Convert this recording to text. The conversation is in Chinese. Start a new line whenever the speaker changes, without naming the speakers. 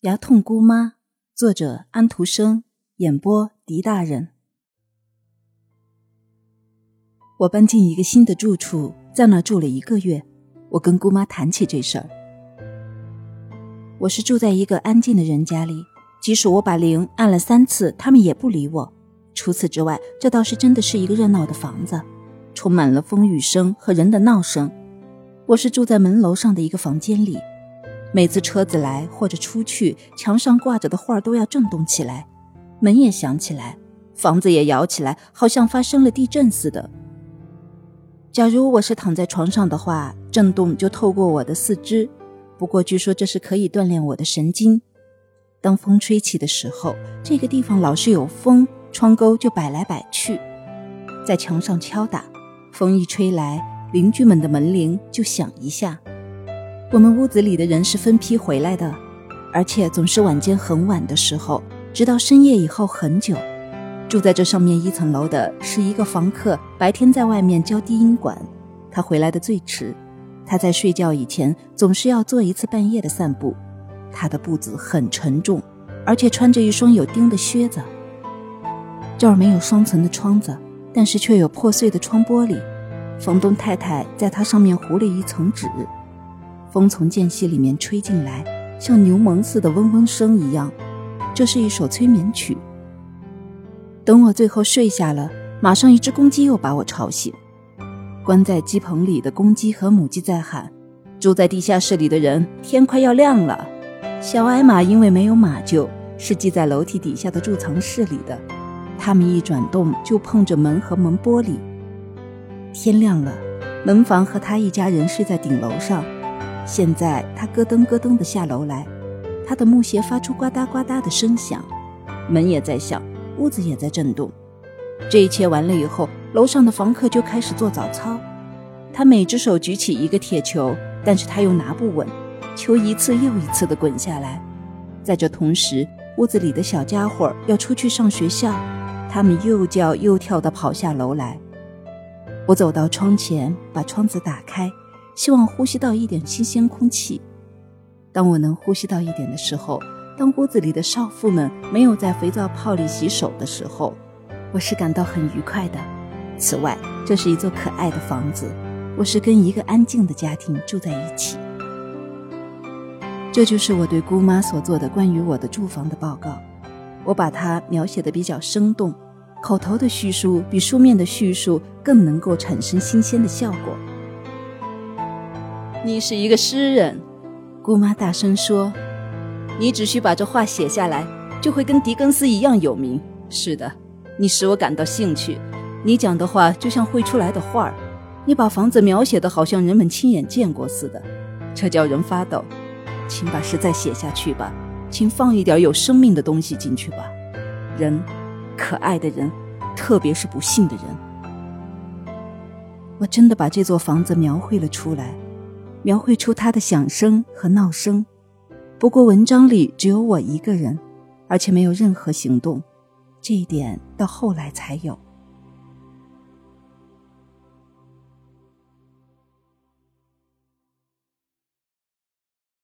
牙痛姑妈，作者安徒生，演播狄大人。我搬进一个新的住处，在那住了一个月。我跟姑妈谈起这事儿。我是住在一个安静的人家里，即使我把铃按了三次，他们也不理我。除此之外，这倒是真的是一个热闹的房子，充满了风雨声和人的闹声。我是住在门楼上的一个房间里。每次车子来或者出去，墙上挂着的画都要震动起来，门也响起来，房子也摇起来，好像发生了地震似的。假如我是躺在床上的话，震动就透过我的四肢。不过据说这是可以锻炼我的神经。当风吹起的时候，这个地方老是有风，窗钩就摆来摆去，在墙上敲打。风一吹来，邻居们的门铃就响一下。我们屋子里的人是分批回来的，而且总是晚间很晚的时候，直到深夜以后很久。住在这上面一层楼的是一个房客，白天在外面教低音管，他回来的最迟。他在睡觉以前总是要做一次半夜的散步，他的步子很沉重，而且穿着一双有钉的靴子。这儿没有双层的窗子，但是却有破碎的窗玻璃。房东太太在它上面糊了一层纸。风从间隙里面吹进来，像牛虻似的嗡嗡声一样。这是一首催眠曲。等我最后睡下了，马上一只公鸡又把我吵醒。关在鸡棚里的公鸡和母鸡在喊：“住在地下室里的人，天快要亮了。”小矮马因为没有马厩，是系在楼梯底下的贮藏室里的。它们一转动就碰着门和门玻璃。天亮了，门房和他一家人睡在顶楼上。现在他咯噔咯噔地下楼来，他的木鞋发出呱嗒呱嗒的声响，门也在响，屋子也在震动。这一切完了以后，楼上的房客就开始做早操。他每只手举起一个铁球，但是他又拿不稳，球一次又一次地滚下来。在这同时，屋子里的小家伙要出去上学校，他们又叫又跳地跑下楼来。我走到窗前，把窗子打开。希望呼吸到一点新鲜空气。当我能呼吸到一点的时候，当屋子里的少妇们没有在肥皂泡里洗手的时候，我是感到很愉快的。此外，这是一座可爱的房子，我是跟一个安静的家庭住在一起。这就是我对姑妈所做的关于我的住房的报告。我把它描写的比较生动，口头的叙述比书面的叙述更能够产生新鲜的效果。你是一个诗人，姑妈大声说：“你只需把这话写下来，就会跟狄更斯一样有名。”是的，你使我感到兴趣。你讲的话就像绘出来的画儿，你把房子描写的好像人们亲眼见过似的，这叫人发抖。请把诗再写下去吧，请放一点有生命的东西进去吧。人，可爱的人，特别是不幸的人。我真的把这座房子描绘了出来。描绘出他的响声和闹声，不过文章里只有我一个人，而且没有任何行动，这一点到后来才有。